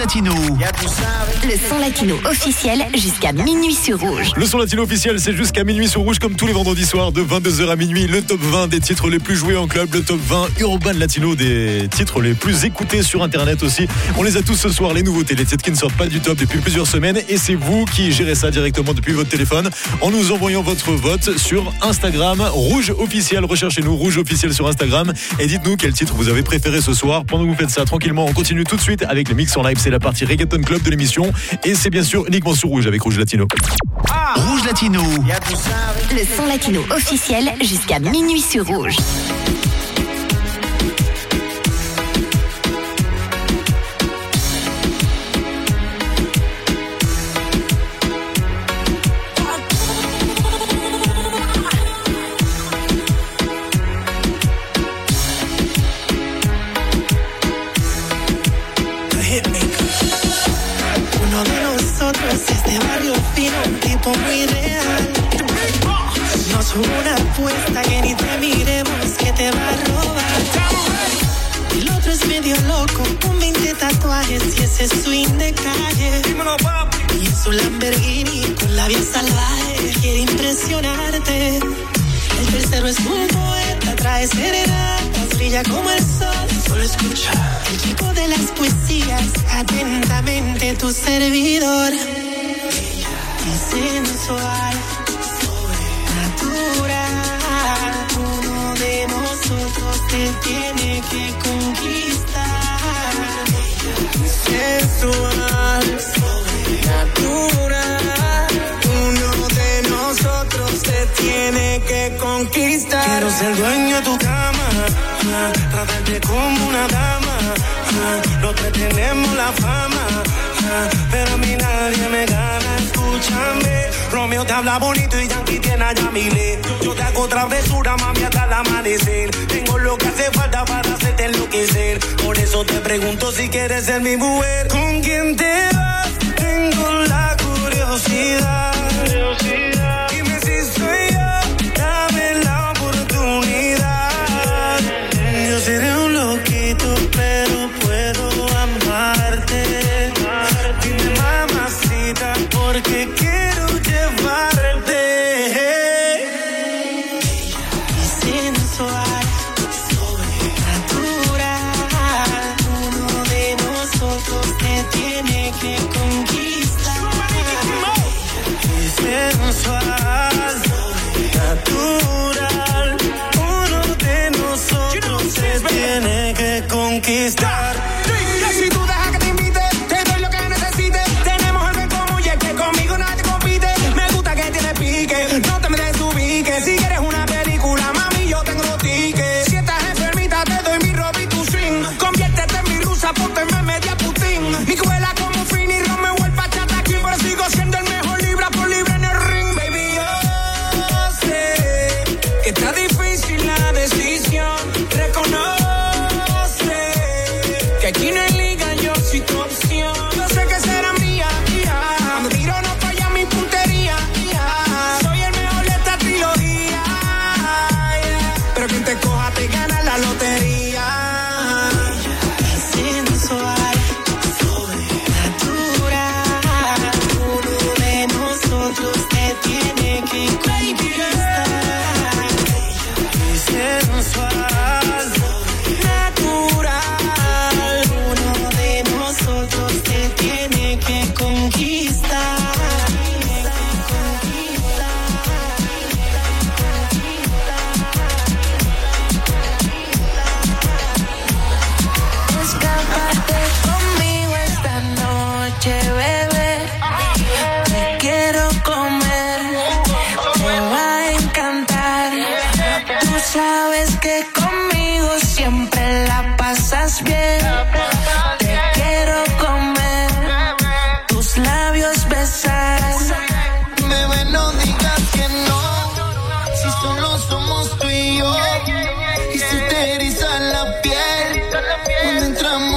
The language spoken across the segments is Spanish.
Latino. Le son latino officiel jusqu'à minuit sur Rouge. Le son latino officiel, c'est jusqu'à minuit sur Rouge, comme tous les vendredis soirs, de 22h à minuit. Le top 20 des titres les plus joués en club, le top 20 urban latino des titres les plus écoutés sur Internet aussi. On les a tous ce soir, les nouveautés, les titres qui ne sortent pas du top depuis plusieurs semaines. Et c'est vous qui gérez ça directement depuis votre téléphone en nous envoyant votre vote sur Instagram. Rouge officiel, recherchez-nous Rouge officiel sur Instagram et dites-nous quel titre vous avez préféré ce soir. Pendant que vous faites ça tranquillement, on continue tout de suite avec les mix en live. C'est la partie Reggaeton Club de l'émission et c'est bien sûr uniquement sur Rouge avec Rouge Latino. Rouge Latino. Le son latino officiel jusqu'à minuit sur Rouge. Muy real. Nos una apuesta que ni te miremos que te va a robar. El otro es medio loco, con 20 tatuajes y ese swing de calle. Y en su Lamborghini con la vida salvaje quiere impresionarte. El tercero es un poeta, trae serenatas, brilla como el sol. Solo escucha. El chico de las poesías, atentamente tu servidor. Sensual, sobrenatural. Uno de nosotros te tiene que conquistar. Sensual, sobrenatural. Uno de nosotros te tiene que conquistar. Quiero ser dueño de tu cama, tratarte como una dama. Los tres tenemos la fama, pero a mí nadie me gana. Escúchame, Romeo te habla bonito y Yankee tiene a Yamile. Yo te hago travesura, mami, hasta el amanecer. Tengo lo que hace falta para hacerte enloquecer. Por eso te pregunto si quieres ser mi mujer. ¿Con quién te vas? Tengo la curiosidad.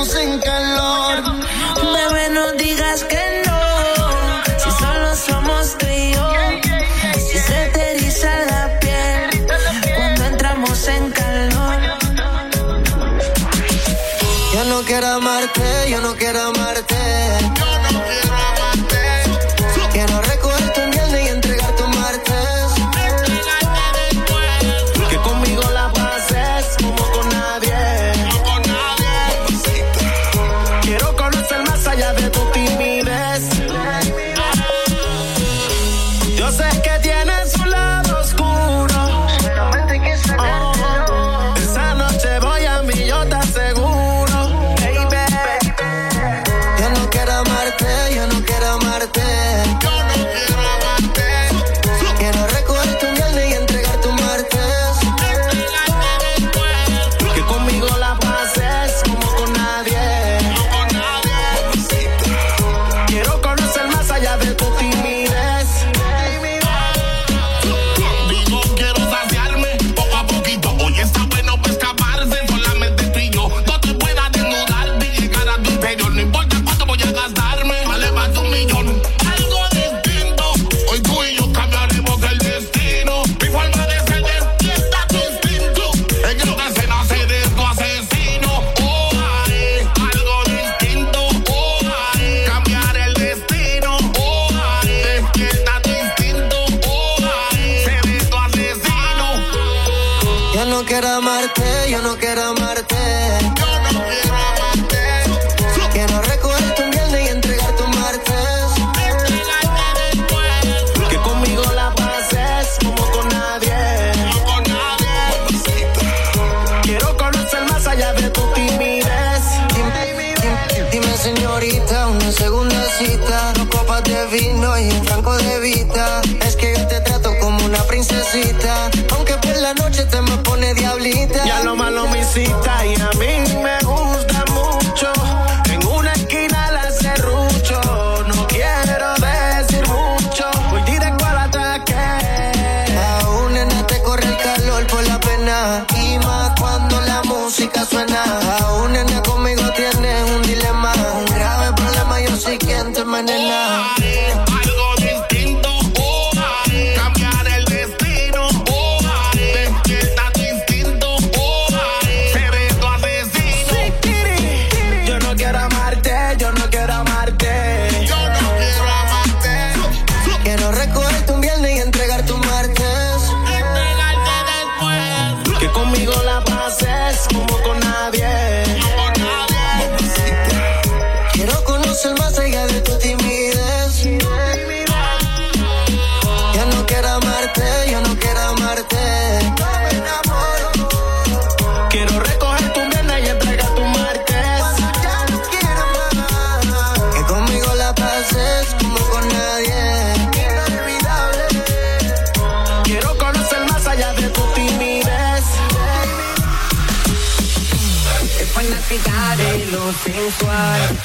estamos en calor. Bebé, no digas que no. Si solo somos tú y. Si se te eriza la piel cuando entramos en calor. Yo no quiero amarte, yo no quiero amarte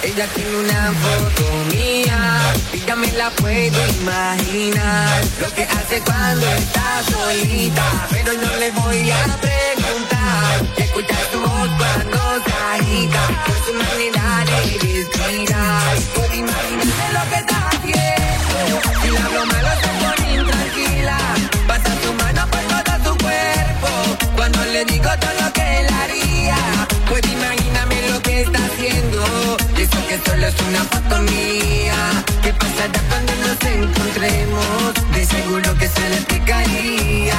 Ella tiene una foto mía y ya me la puedo imaginar. Lo que hace cuando está solita, pero no le voy a preguntar. Escucha tu voz cuando se agita, por su manera de respirar. Por imaginarse lo que está haciendo. Si la broma malo se pone intranquila, pasa tu mano por todo tu cuerpo. Cuando le digo todo lo que él haría, puede imaginar solo es una foto mía. ¿Qué pasará cuando nos encontremos? De seguro que se le picaría.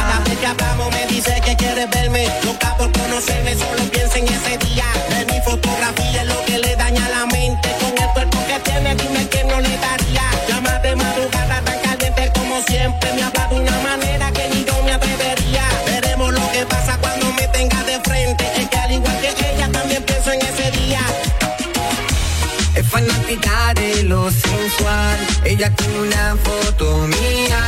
Cada vez que hablamos me dice que quiere verme. Loca por conocerme, solo piensa en ese día. De mi fotografía es lo que le daña la mente. Con el cuerpo que tiene, dime que no le daría. Llama de madrugada tan caliente como siempre. Me fanática de lo sensual. Ella tiene una foto mía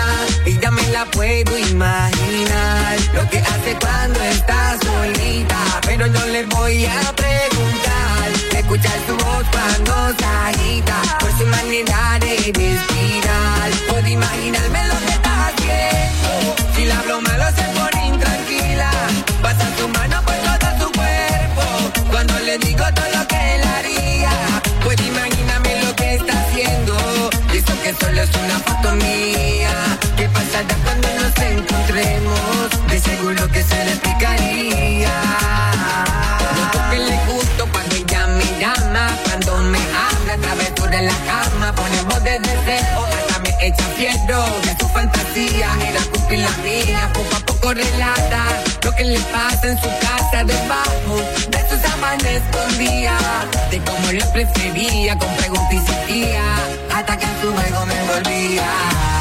y ya me la puedo imaginar. Lo que hace cuando está solita, pero yo le voy a preguntar. Escuchar su voz cuando se agita, por su manera de respirar. Puedo imaginarme lo que está haciendo. Si la hablo malo se pone intranquila. Pasa tu mano por todo tu cuerpo. Cuando le digo todo solo es una foto mía. ¿Qué pasará cuando nos encontremos? De seguro que se le explicaría. Lo que le gusto cuando ella me llama, cuando me habla, travesura en la cama, pone de deseo, hasta me echa fiero de su fantasía, era culpa la mía, poco a poco relata lo que le pasa en su casa debajo de cómo le prefería con preguntas y seguía hasta que en su juego me envolvía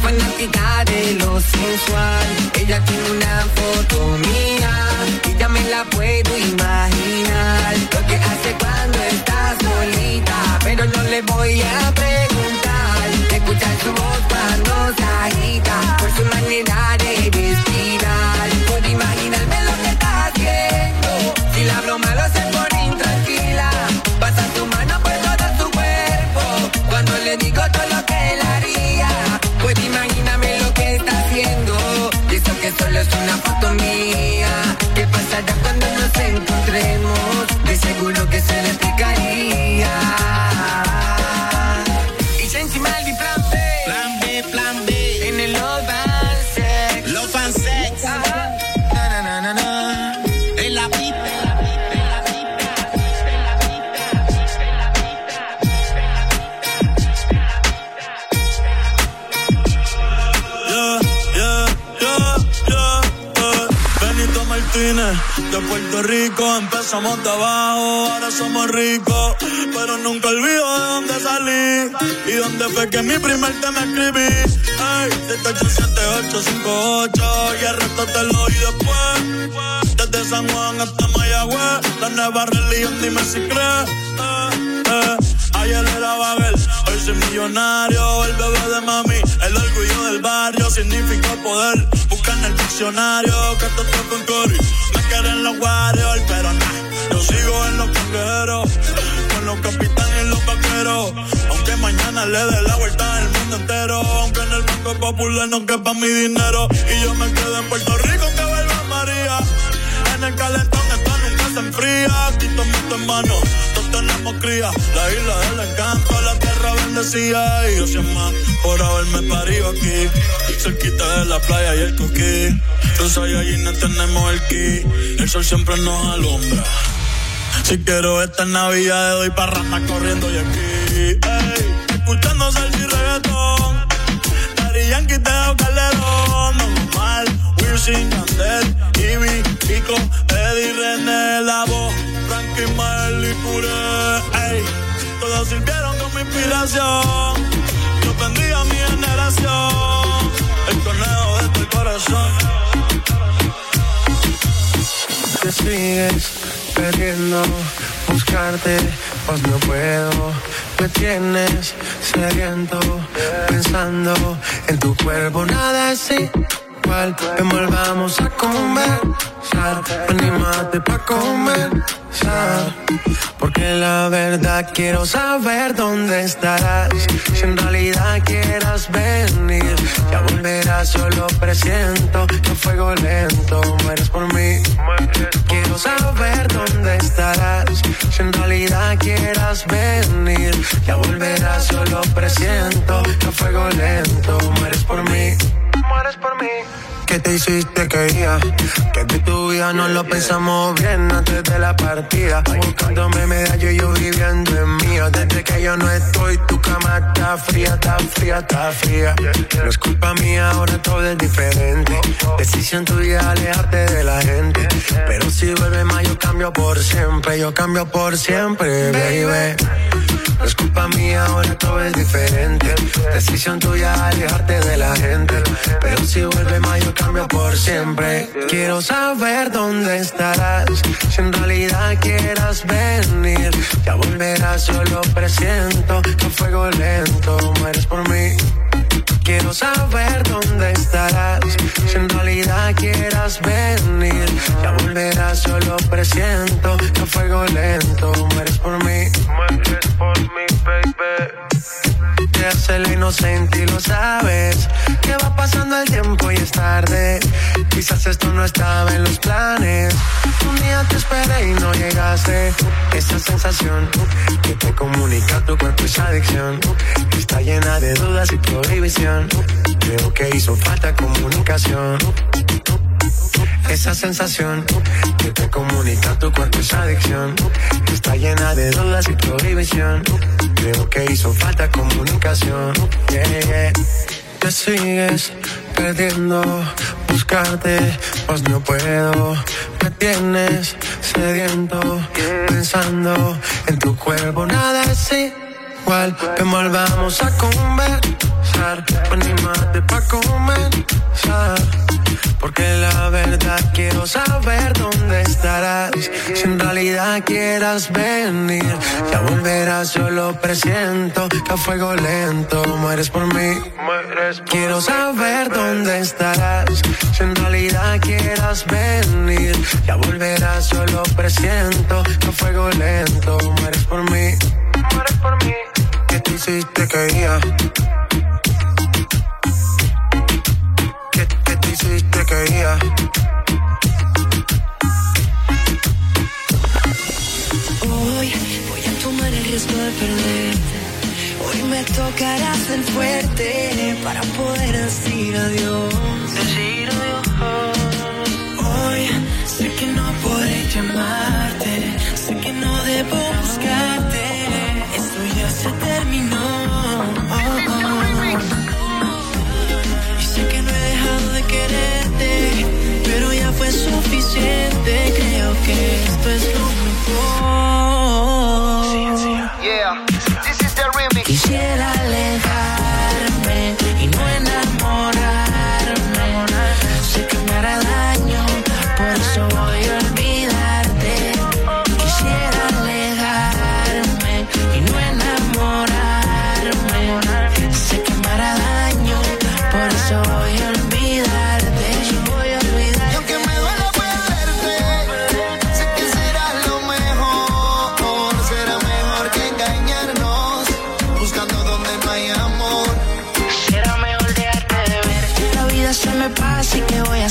fanática de lo sensual. Ella tiene una foto mía y ya me la puedo imaginar. Lo que hace cuando está solita, pero no le voy a preguntar. Escuchar su voz cuando se agita, por su manera Empezamos de abajo, ahora somos ricos, pero nunca olvido de dónde salí y dónde fue que mi primer tema escribí. Ay, 787-858 y el resto te lo oí después. Desde San Juan hasta Mayagüez, la nueva religión, dime si crees. Eh, eh. Ayer era Babel, hoy soy millonario, el bebé de mami, el orgullo del barrio, significa poder. Busca en el diccionario que esto está con Cory. Me quieren los Warriors, pero nah, sigo en los cangueros, con los capitanes y los vaqueros. Aunque mañana le dé la vuelta al mundo entero, aunque en el Banco Popular no quepa mi dinero. Y yo me quedo en Puerto Rico que vuelva María. En el calentón esto nunca se enfría. Tito mundo en mano, todos tenemos cría. La isla del encanto, la tierra bendecida. Y yo soy más por haberme parido aquí. Cerquita de la playa y el coquí. Tú allí no tenemos el ki. El sol siempre nos alumbra. Si quiero esta Navidad, doy parranda corriendo y aquí. Ey, escuchando salsa y reggaetón. Daddy Yankee, Teo Calderón, normal. Wisin, Yandel, Ivy, Kiko, Eddie, René, La Voz, Frankie, Mael y Puré. Ey, todos sirvieron como inspiración. Yo bendiga a mi generación. El conejo de tu corazón. te queriendo buscarte, pues no puedo. Me tienes sediento, pensando en tu cuerpo, nada es igual. Volvamos a conversar, anímate pa' conversar. Porque la verdad quiero saber dónde estarás. Si en realidad quieras venir, ya volverás, yo lo presiento. Que fuego lento, mueres por mí. Quiero saber dónde estarás. Si en realidad quieras venir, ya volverás, yo lo presiento. Que fuego lento, mueres por mí. Mueres por mí. ¿Qué te hiciste que día? Que de tu vida no lo pensamos bien antes de la partida. Buscándome medallo y yo viviendo en mío. Desde que yo no estoy, tu cama está fría, está fría, está fría. No es culpa mía, ahora todo es diferente. Decisión tuya alejarte de la gente. Pero si vuelve más, yo cambio por siempre. Yo cambio por siempre, baby. No es culpa mía, ahora todo es diferente. Decisión tuya alejarte de la gente. Pero si vuelve más, yo cambio por siempre. Quiero saber dónde estarás. Si en realidad quieras venir, ya volverás, yo lo presiento. A fuego lento, mueres por mí. Quiero saber dónde estarás. Si en realidad quieras venir, ya volverás, yo lo presiento. A fuego lento, mueres por mí. Mueres por mí, baby. Te hace la inocente y lo sabes. Que va pasando el tiempo y es tarde. Quizás esto no estaba en los planes. Un día te esperé y no llegaste. Esa sensación que te comunica tu cuerpo es adicción. Está llena de dudas y prohibición. Creo que hizo falta comunicación. Esa sensación que te comunica tu cuerpo es adicción. Está llena de dudas y prohibición. Creo que hizo falta comunicación. Yeah, yeah. te sigues perdiendo, buscarte, pues no puedo. Me tienes sediento, pensando en tu cuerpo, nada es igual. Que volvamos a conversar, animarte pa' comenzar. Porque la verdad quiero saber dónde estarás. Si en realidad quieras venir, ya volverás, yo lo presiento. Que a fuego lento mueres por mí. Quiero saber dónde estarás. Si en realidad quieras venir, ya volverás, yo lo presiento. Que a fuego lento mueres por mí. Mueres por mí. ¿Qué te hiciste que? ¿Qué, qué te hiciste que iba? Hoy voy a tomar el riesgo de perderte. Hoy me tocará ser fuerte para poder decir adiós. Decir adiós. Hoy sé que no podré llamarte, sé que no debo buscarte. Se terminó. Y sé que no he dejado de quererte, pero ya fue suficiente. Creo que esto es lo mejor. Yeah,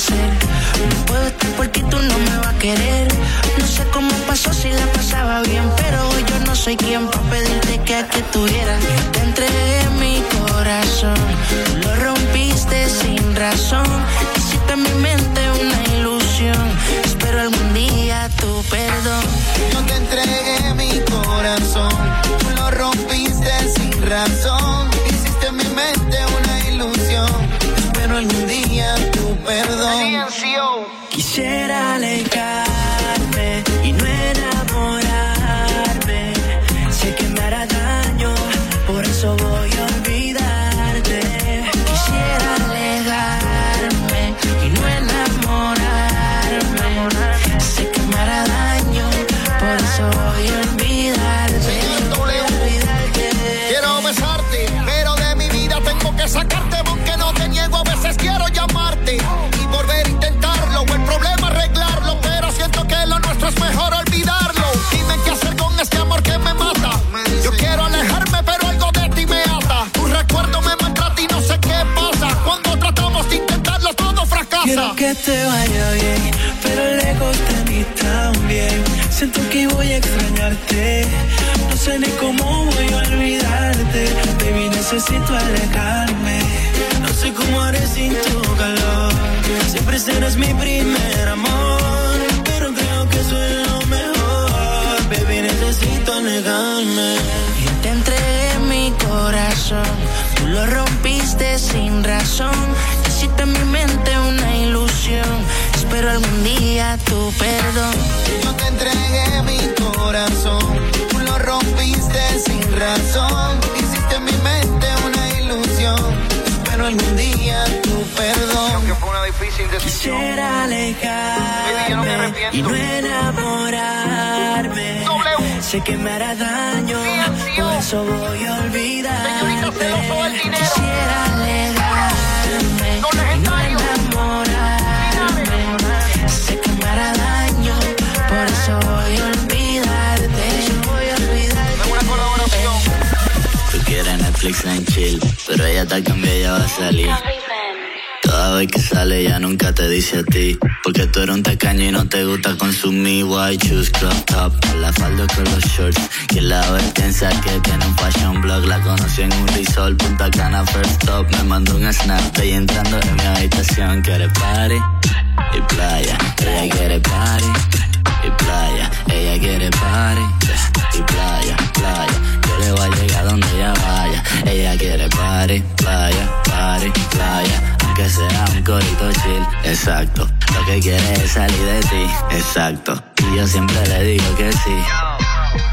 No puedo estar porque tú no me vas a querer. No sé cómo pasó si la pasaba bien, pero hoy yo no soy quien para pedirte que aquí estuvieras. Te entregué mi corazón, lo rompiste sin razón. Hiciste en mi mente una ilusión. Extrañarte. No sé ni cómo voy a olvidarte. Baby, necesito alejarme. No sé cómo haré sin tu calor. Siempre serás mi primer amor. Pero creo que es lo mejor. Baby, necesito alejarme. Y te entregué mi corazón. Tú lo rompiste sin razón. Hiciste en mi mente una ilusión. Espero algún día tu perdón. Yo te entregué mi corazón, tú lo rompiste sin razón. Hiciste en mi mente una ilusión, espero algún día tu perdón. Aunque fue una difícil Quisiera alejarme y no enamorarme. Sé que me hará daño, por eso voy a olvidarte. Quisiera alejarme Netflix en chill, pero ella te cambia y ya va a salir. Toda vez que sale ya nunca te dice a ti Porque tú eres un tacaño y no te gusta consumir White shoes, crop top, la falda con los shorts Quien la ve piensa que tiene un fashion blog. La conocí en un resort, Punta Cana first stop. Me mandó un snap y entrando en mi habitación Quiere party y playa Ella quiere party y playa Ella quiere party y playa, playa Yo le voy a llegar donde ella vaya Ella quiere party, playa, party corito chill, exacto. Lo que quiere es salir de ti, exacto. Y yo siempre le digo que sí.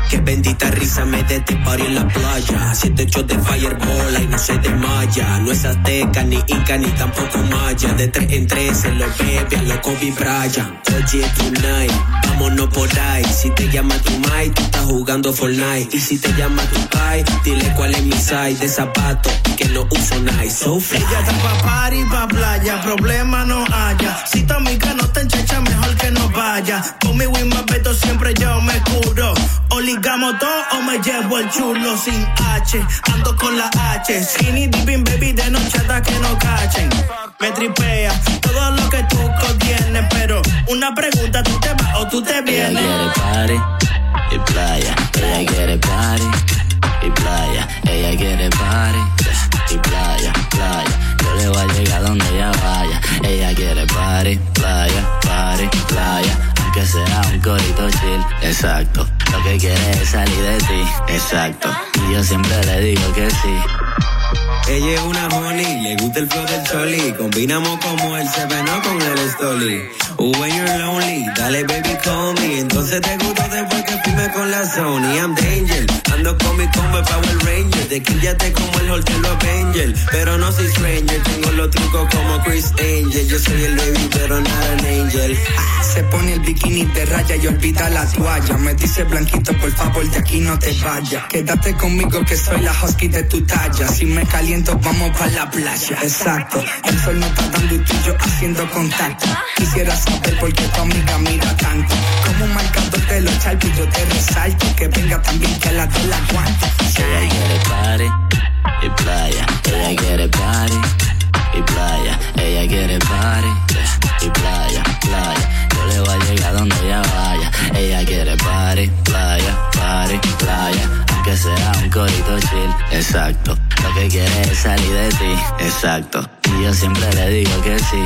Que bendita risa me dé este party en la playa. Siete hechos de fireball y no se desmaya. No es azteca, ni inca, ni tampoco maya. De tres en tres se lo bebe a lo Kobe Bryant. Oye, tonight, vámonos por ahí. Si te llama tu mai, tú estás jugando Fortnite. Y si te llama tu pai, dile cuál es mi size de zapato que no uso Nike. So fly. Ella está pa' party, pa' playa, problema no haya. Si tu amiga no te enchecha, mejor que no vaya. Conmigo y más siempre yo me curo. O ligamos todo o me llevo el chulo sin H. Ando con la H. Skinny dipping baby de noche hasta que no cachen. Me tripea todo lo que tú contienes, pero una pregunta, ¿tú te vas o tú te Ella vienes? quiere party y playa. Ella quiere party y playa. Ella quiere party y playa, playa. Yo le voy a llegar donde ella vaya. Ella quiere party, playa, party, playa. Aunque sea un corito chill, exacto. Lo que quiere es salir de ti, exacto. Y yo siempre le digo que sí. Ella es una honey, le gusta el flow del choli. Combinamos como el seveno con el stoli. When you're lonely, dale baby call me. Entonces te gusto después que firme con la Sony. I'm danger, ando con mi combo Power Ranger. De quillate como el Hotel Avenger. Pero no soy stranger, tengo los trucos como Chris Angel. Yo soy el baby, pero not an angel. Se pone el bikini de raya y olvida la toalla. Me dice blanquito, por favor, de aquí no te vayas. Quédate conmigo que soy la husky de tu talla. Si me vamos para la playa. Exacto. El sol no está dando y tú y yo haciendo contacto. Quisiera saber por qué tu amiga mira tanto. Como un marcador te lo chalpo y yo te resalto. Que venga también que la de la aguanto. Ella quiere party y playa. Ella quiere party y playa. Ella quiere party y playa, playa. Yo le voy a llegar donde ella vaya. Ella quiere party, playa, party, playa. Aunque sea un corito chill, exacto. Lo que quiere es salir de ti, exacto. Y yo siempre le digo que sí.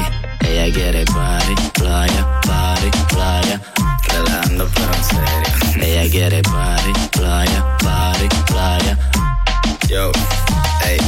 Ella quiere party, playa, party, playa. Relajando pero en serio. Ella quiere party, playa, party, playa. Yo, hey.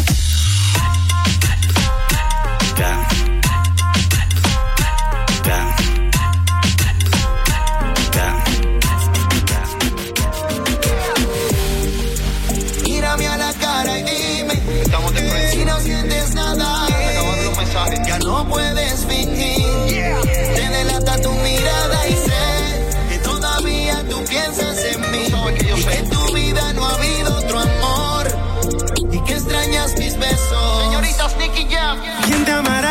Jam. ¿Quién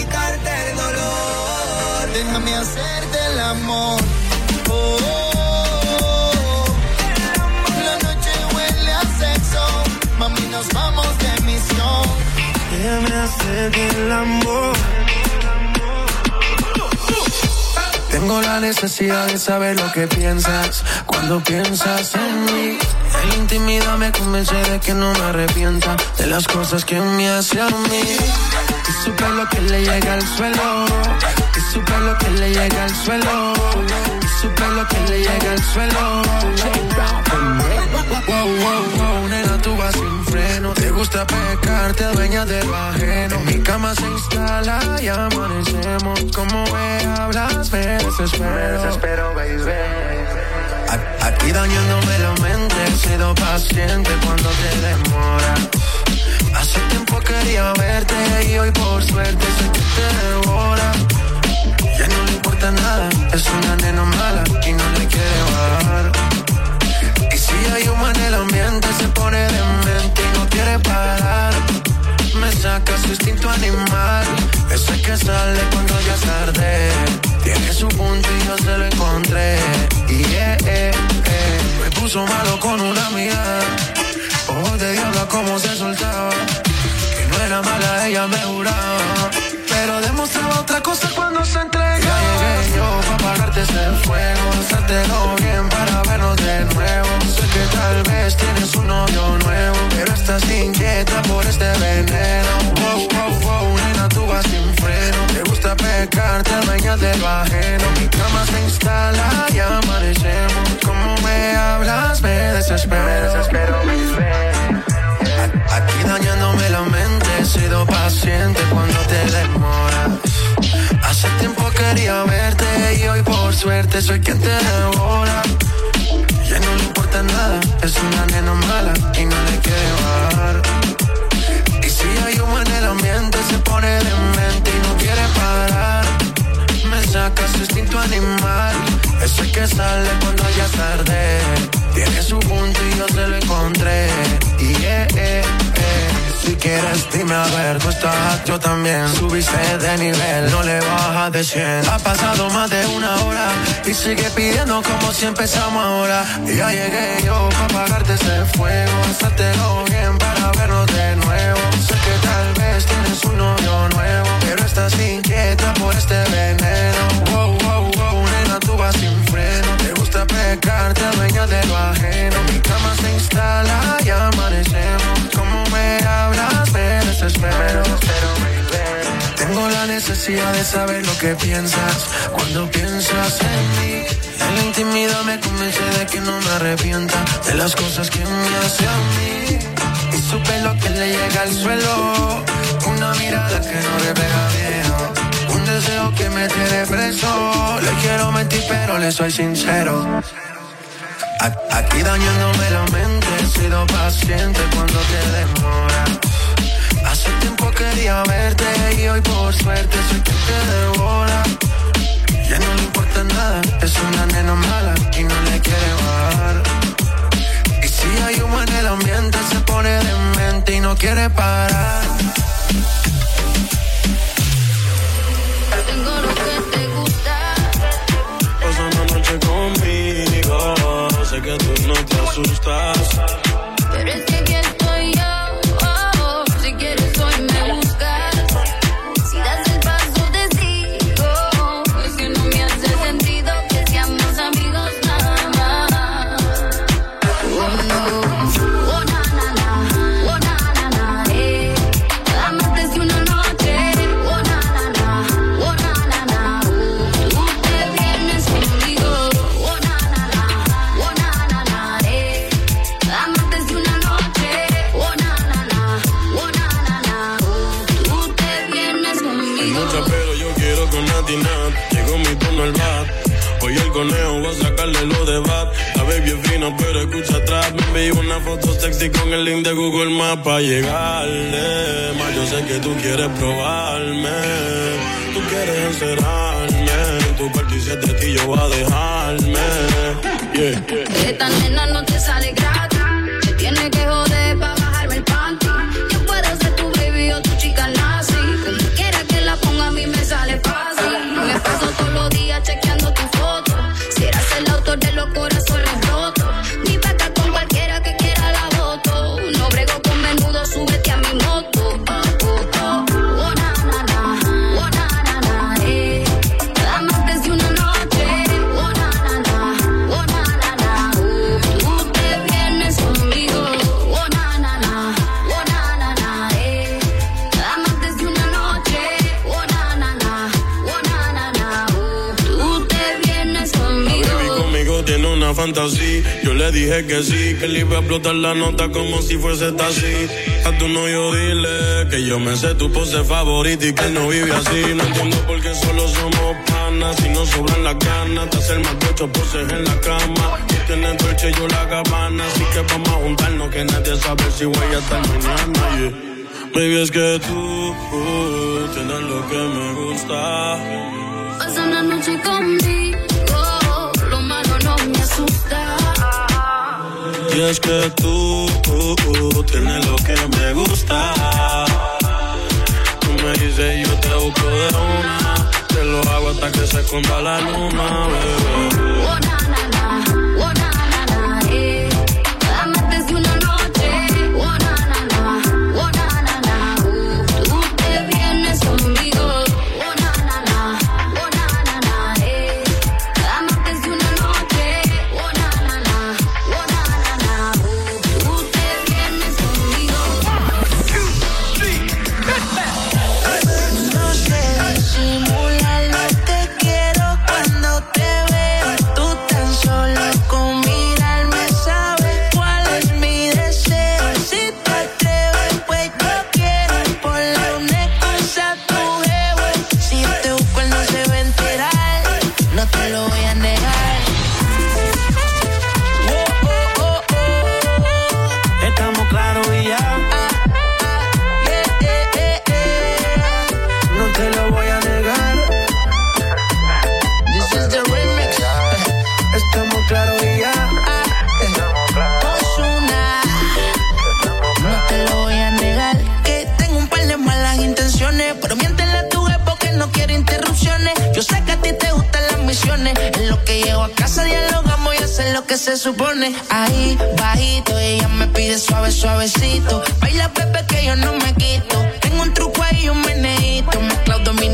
quitarte el dolor. Déjame hacerte el amor. Oh. La noche huele a sexo. Mami, nos vamos de misión. Déjame hacerte el amor. Tengo la necesidad de saber lo que piensas cuando piensas en mí. La intimidad me convence de que no me arrepienta de las cosas que me hace a mí. Su pelo que le llega al suelo. Y su pelo que le llega al suelo. Y su pelo que le llega al suelo. Wow, wow, wow, nena, tú vas sin freno. Te gusta pecar, te adueñas de lo ajeno. En mi cama se instala y amanecemos. Como me hablas, me desespero. Me desespero, baby. Aquí dañándome la mente, he sido paciente cuando te demora. Hace tiempo quería verte y hoy por suerte sé que te devora. Ya no le importa nada, es una nena mala y no le quiere bajar. Y si hay humo en el ambiente, se pone demente y no quiere parar. Me saca su instinto animal, ese que sale cuando ya es tarde. Tiene su punto y yo se lo encontré. Y eh, eh, eh. me puso malo con una amiga. Ojo de diablo como se soltaba. Que no era mala, ella me juraba. Pero demostraba otra cosa cuando se entregó. Ya llegué yo para apagarte ese fuego. Hacértelo bien para vernos de nuevo. Sé que tal vez tienes un novio nuevo. Pero estás inquieta por este veneno. Wow, wow, wow, nena, tú vas sin freno. Te gusta pecar, te adueñas de lo ajeno. Mi cama se instala y amanecemos. Hablas, me desespero. Me desespero, A- Aquí dañándome la mente, he sido paciente cuando te demoras. Hace tiempo quería verte y hoy por suerte soy quien te devora. Ya no le importa nada, es una nena mala y no le quiere bajar. Y si hay humo en el ambiente se pone demente y no quiere parar. Me saca su instinto animal, ese que sale cuando ya es tarde. Tiene su punto y yo se lo encontré. Y eh, eh, eh. Si quieres dime a ver, tú estás, yo también Subiste de nivel, no le bajas de 100 Ha pasado más de una hora Y sigue pidiendo como si empezamos ahora ya llegué yo para apagarte ese fuego Hacértelo bien para vernos de nuevo Sé que tal vez tienes un novio nuevo Pero estás inquieta por este veneno vas sin freno. Te gusta de lo ajeno. Mi cama se instala y amanecemos. Como me hablas, me desespero. Tengo la necesidad de saber lo que piensas. Cuando piensas en mí En la intimidad me convence de que no me arrepienta De las cosas que me hace a mí. Y su pelo que le llega al suelo. Una mirada que no refleja bien deseo que me tiene preso Le quiero mentir pero le soy sincero Aquí dañándome la mente He sido paciente cuando te demora Hace tiempo quería verte y hoy por suerte soy quien te devora. Ya no le importa nada, es una nena mala y no le quiere bajar. Y si hay humo en el ambiente se pone demente y no quiere parar. Que tú no te asustas. Pero es que Me envió una foto sexy con el link de Google Maps para llegarle. Yo sé que tú quieres probarme. Tú quieres encerrarme. Tu parte y siete ti yo voy a dejarme. Yeah. Esta nena no te sale Yo le dije que sí, que le iba a explotar la nota como si fuese taxi. A tu novio dile que yo me sé tu pose favorita y que no vive así. No entiendo por qué solo somos panas. Si no sobran las ganas de hacer más de ocho poses en la cama. Tú tienes Dolce y yo la gabana. Así que vamos a juntarnos que nadie sabe si voy a estar mañana. Yeah. Baby, es que tú uh, tienes lo que me gusta. Pasa una noche conmigo, Y es que tú uh, tienes lo que me gusta. Tú me dices yo te busco de una. Te lo hago hasta que se esconda la luna.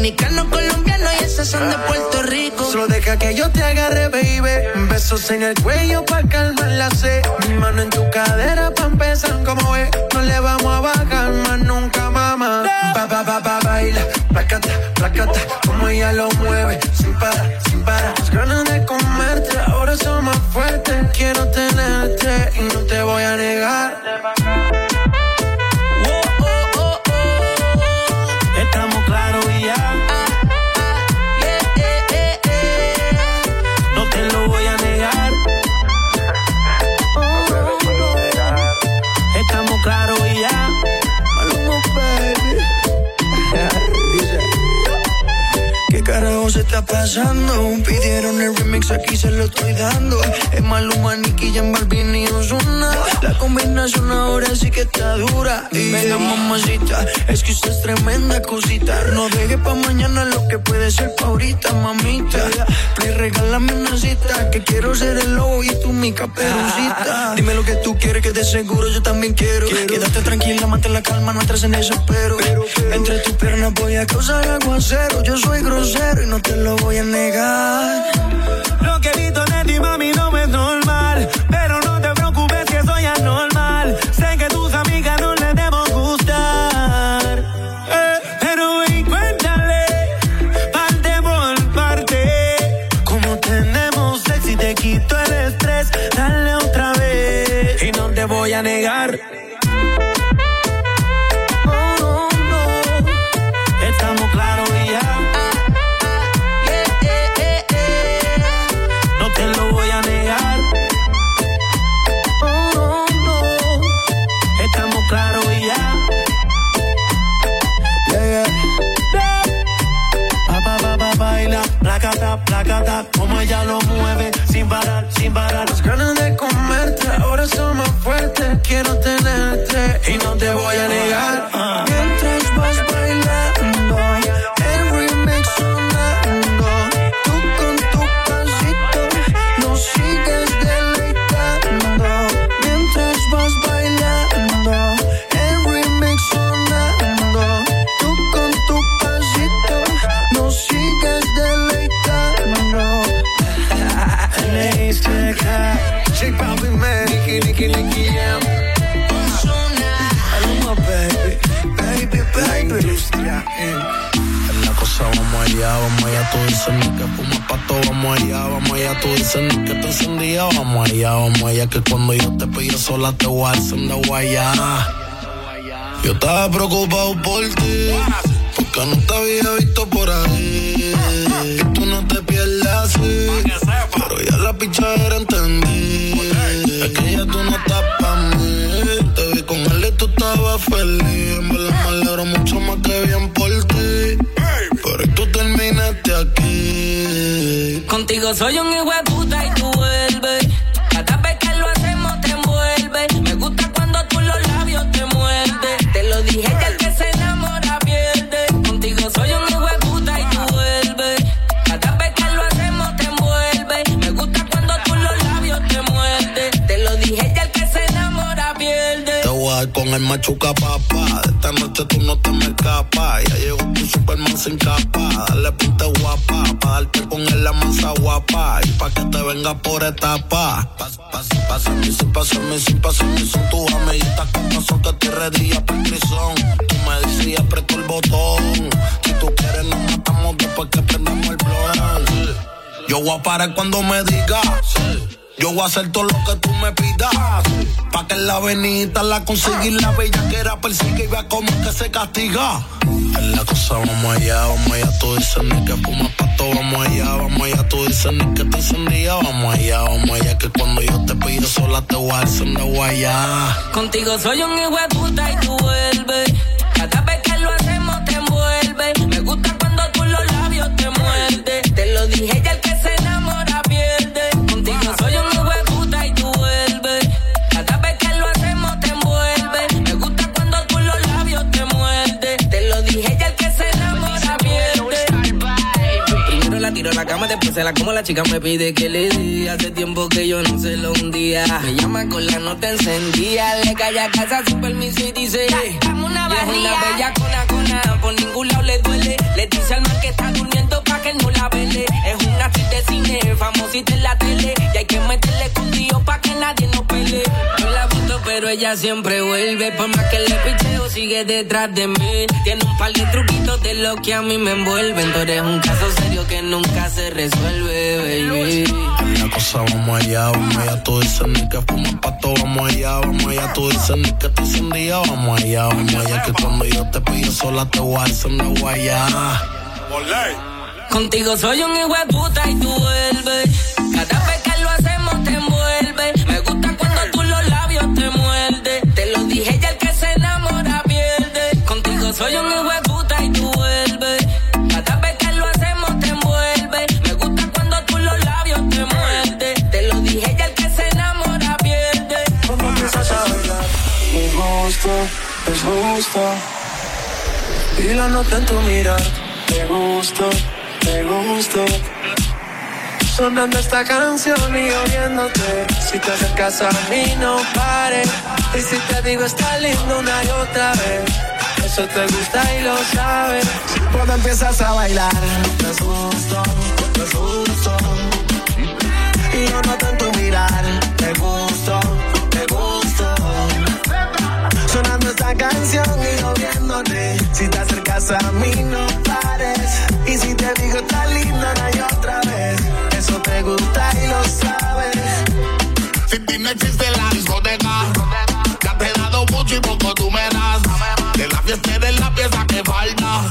Dominicano colombiano y esas son de Puerto Rico. Solo deja que yo te agarre, baby. Besos en el cuello pa' calmar la sed. Mi mano en tu cadera pa' empezar como es. No le vamos a bajar más nunca, mamá. Pa, pa, pa, pa, baila. Placata, placata. Como ella lo mueve. Sin parar, sin parar. Las ganas de comerte. Ahora son más fuertes. Quiero tenerte y no te voy a negar. Carajo se está pasando? Pidieron el remix, aquí se lo estoy dando. Es Maluma, Nicky, Jan Balvin y Ozuna. La combinación ahora sí que está dura. Y venga, mamacita, es que usted es tremenda cosita. No deje pa' mañana lo que puede ser pa' ahorita, mamita. Please, regálame una cita, que quiero ser el lobo y tú mi caperucita. Dime lo que tú quieres, que de seguro yo también quiero. Quédate tranquila, mantén la calma, no entres en desespero. Entre tus piernas voy a causar aguacero. Yo soy grosero y no te lo voy a negar. Lo que he visto ti, mami, no es normal. Pero no te preocupes que soy anormal. Sé que tus amigas no les debo gustar. Eh, pero ven, cuéntale, parte por parte. Como tenemos sexy, te quito el estrés. Dale otra vez. Y no te voy a negar. Sin parar, sin parar. Las ganas de comerte ahora son más vamos allá, vamos allá, tú dices ni que te encendía, vamos allá, vamos allá, que cuando yo te pillo sola te voy a encender guayá. Yo estaba preocupado por ti, porque no te había visto por ahí. Y tú no te pierdes así, pero ya la pichadera Contigo soy un hijo puta y tú vuelves. Cada vez que lo hacemos te envuelve. Me gusta cuando tú los labios te muerdes. Te lo dije ya el que se enamora pierde. Contigo soy un hijo de puta y tú vuelves. Cada vez que lo hacemos te envuelve. Me gusta cuando tú los labios te muerdes. Te lo dije ya el que se enamora pierde. Te voy a dar con el machuca papá. Esta noche tú no te me escapas. Superman sin capa. Dale ponte guapa. Pa' darte él la masa guapa. Y pa' que te venga por etapa. Pas, pas, pásame sin pasarme sin pasarme son tus amiguitas con son que te redilla por prisión. Tú me decías apreto el botón. Si tú quieres nos matamos después que prendamos el blog. Yo voy a parar cuando me digas. Yo voy a hacer todo lo que tú me pidas. Pa' que en la avenida la conseguí la bella que era persigue y vea cómo es que se castiga. En la cosa vamos allá, vamos allá, tú dices ni que fuma pato, vamos allá, vamos allá, tú dices ni que te encendía, vamos allá, vamos allá, que cuando yo te pillo sola te voy a encender guayá. Contigo soy un hijo de puta y tú vuelves. Cada vez que lo hacemos te envuelve. Me gusta cuando tú los labios te muerdes. Te lo dije ya el que la como la chica me pide que le dé. Hace tiempo que yo no se lo hundía. Me llama con la nota encendida. Le cae a casa sin permiso y dice: Dame una una bella cona por ningún lado le duele. Le dice al man que está durmiendo pa' que no la vele. Es una actriz de cine, famosita en la tele. Y hay que meterle escondido pa' que nadie nos pele. Yo la gusto, pero ella siempre vuelve. Por más que le picheo, sigue detrás de mí. Tiene un par de truquitos de lo que a mí me envuelven. Tú eres un caso serio que nunca se resuelve, baby. Cosa vamos allá, vamos allá, tú dices ni que fuma pato, vamos allá, vamos allá, tú dices ni que te encendía, vamos allá, vamos allá, que cuando yo te pillo sola te voy a encender guayá. Contigo soy un hijo puta y tú vuelves. Cada vez que lo hacemos te envuelve. Me gusta cuando tú los labios te muerdes. Te lo dije ya el que se enamora pierde. Contigo soy un hijo gusta, es justo. Y la nota en tu mirar, te gusto, te gusto. Sonando esta canción y oyéndote. Si te acercas a mí, no pares. Y si te digo, está lindo una y otra vez. Eso te gusta y lo sabes. Cuando empiezas a bailar, te gusto, te gusto. Y lo noto en canción y yo viéndote. Si te acercas a mí, no pares. Y si te digo, está lindo una y otra vez. Eso te gusta y lo sabes. Sin ti no existe la discoteca. Ya te he dado mucho y poco tú me das. De la fiesta eres la pieza que falta.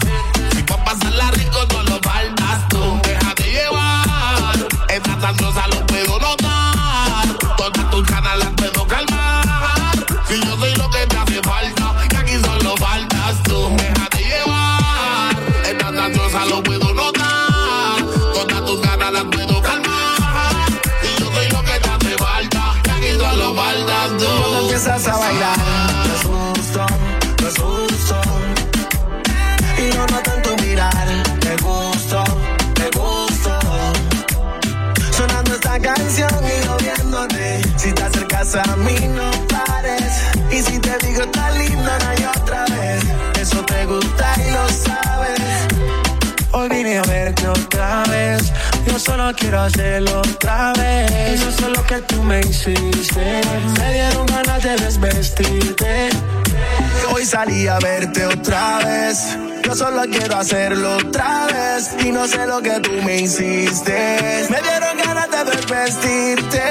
Si pa' pasarla rico no lo faltas tú. Déjate llevar. Tantosa lo a mí, no pares. Y si te digo está linda, no hay otra vez. Eso te gusta y lo sabes. Hoy vine a verte otra vez. Yo solo quiero hacerlo otra vez. Eso es lo que tú me hiciste. Me dieron ganas de desvestirte. Hoy salí a verte otra vez. Yo solo quiero hacerlo otra vez. Y no sé lo que tú me hiciste. Me dieron ganas de desvestirte.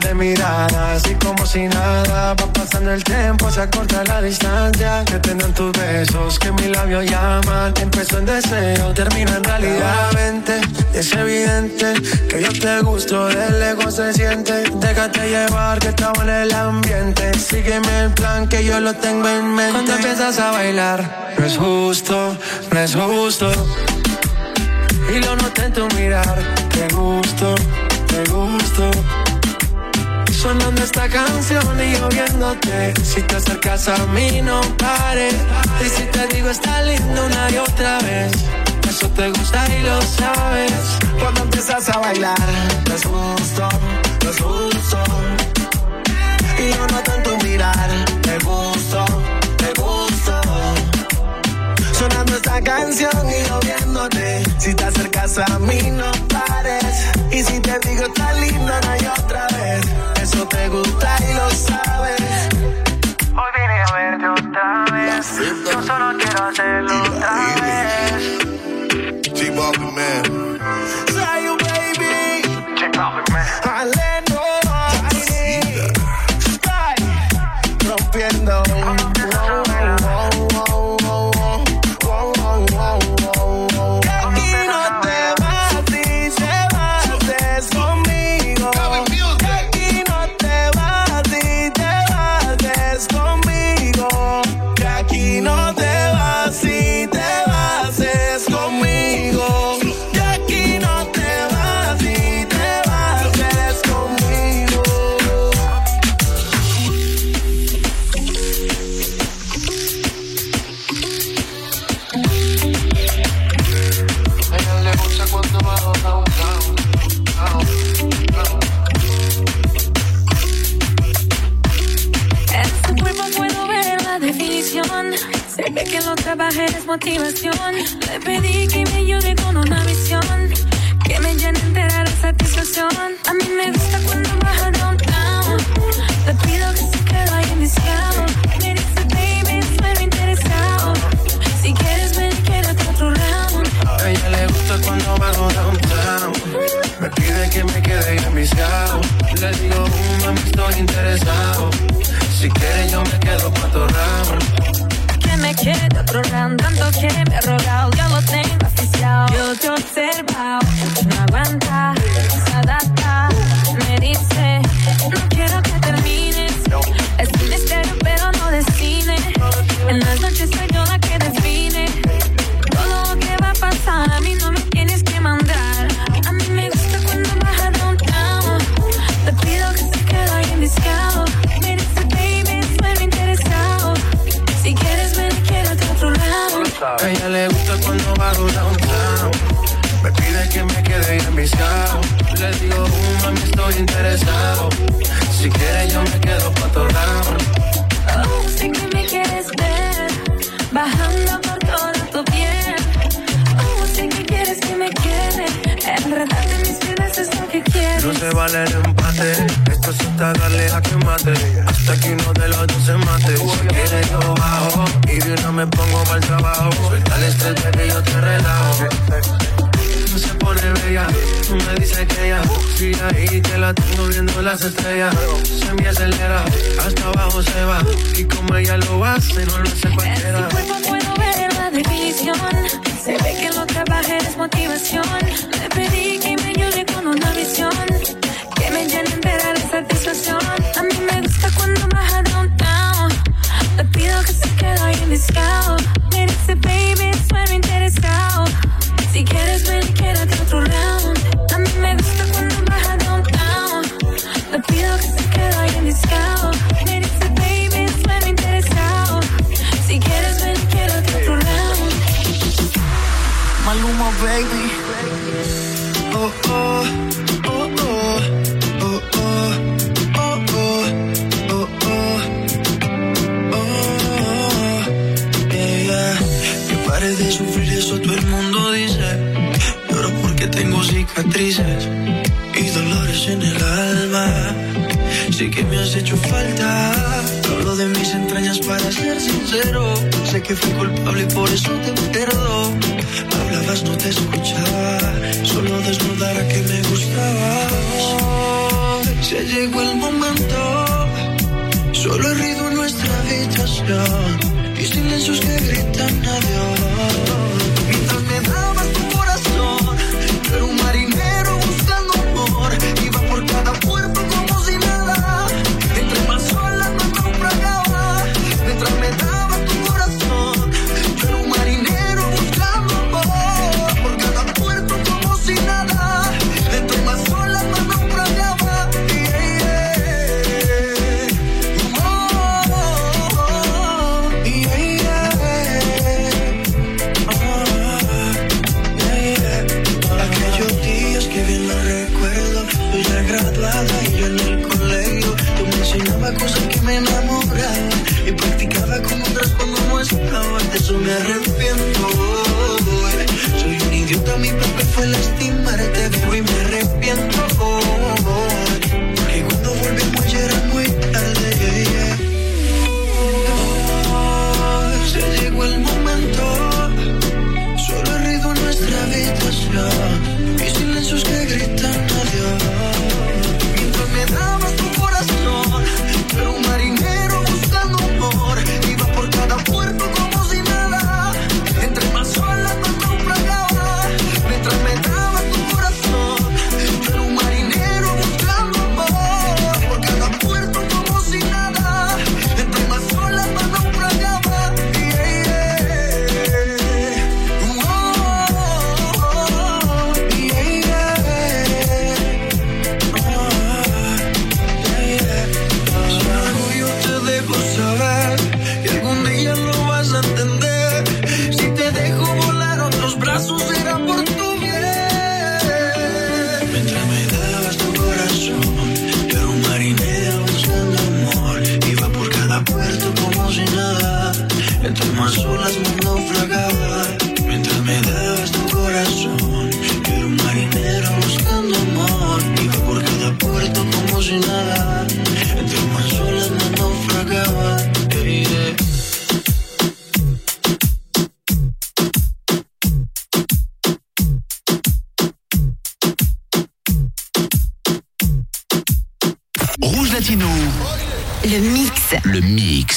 De miradas y como si nada va pasando el tiempo, se acorta la distancia. Que tengan tus besos, que mi labio llaman. Empezó en deseo, termina en realidad. Es evidente que yo te gusto, del ego se siente. Déjate llevar que estamos en el ambiente. Sígueme el plan que yo lo tengo en mente. Cuando empiezas a bailar, no es justo, no es justo. Y lo noté en tu mirar, te gusto, te gusto. Sonando esta canción y yo viéndote. Si te acercas a mí, no pares. Y si te digo está lindo una y otra vez. Eso te gusta y lo sabes. Cuando empiezas a bailar, justo, no es justo. Y yo no tanto mirar, te gusto, te gusto. Sonando esta canción y yo viéndote. Si te acercas a mí, no pares. Y si te digo está linda, no hay otra vez. Eso te gusta y lo sabes. Hoy vine a verte otra vez. Yo solo quiero hacerlo otra vez. G-Bobby, man.